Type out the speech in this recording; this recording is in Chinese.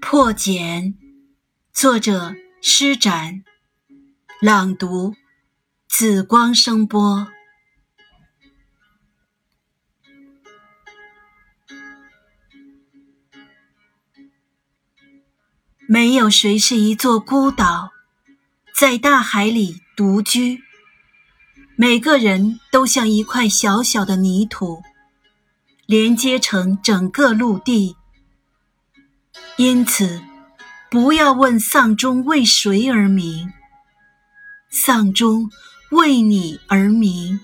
破茧，作者施展，朗读紫光声波。没有谁是一座孤岛，在大海里独居。每个人都像一块小小的泥土，连接成整个陆地。因此，不要问丧钟为谁而鸣，丧钟为你而鸣。